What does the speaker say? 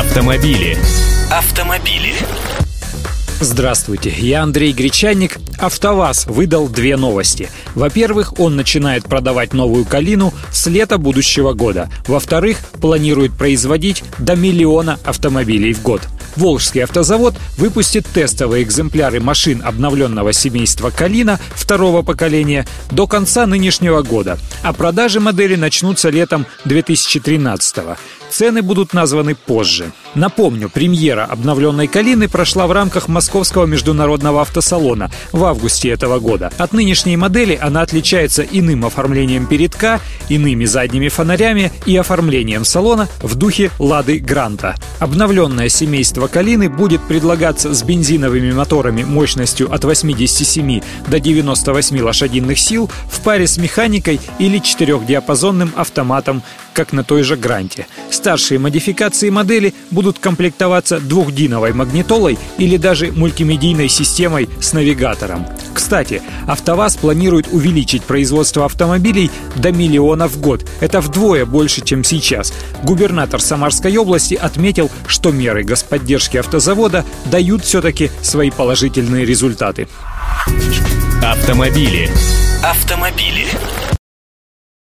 Автомобили. Автомобили. Здравствуйте, я Андрей Гречанник. АвтоВАЗ выдал две новости. Во-первых, он начинает продавать новую «Калину» с лета будущего года. Во-вторых, планирует производить до миллиона автомобилей в год. Волжский автозавод выпустит тестовые экземпляры машин обновленного семейства «Калина» второго поколения до конца нынешнего года, а продажи модели начнутся летом 2013 года. Цены будут названы позже. Напомню, премьера обновленной «Калины» прошла в рамках Московского международного автосалона в августе этого года. От нынешней модели она отличается иным оформлением передка, иными задними фонарями и оформлением салона в духе «Лады Гранта». Обновленное семейство «Калины» будет предлагаться с бензиновыми моторами мощностью от 87 до 98 лошадиных сил в паре с механикой или четырехдиапазонным автоматом, как на той же «Гранте». Старшие модификации модели будут комплектоваться двухдиновой магнитолой или даже мультимедийной системой с навигатором. Кстати, АвтоВАЗ планирует увеличить производство автомобилей до миллиона в год. Это вдвое больше, чем сейчас. Губернатор Самарской области отметил, что меры господдержки автозавода дают все-таки свои положительные результаты. Автомобили. Автомобили.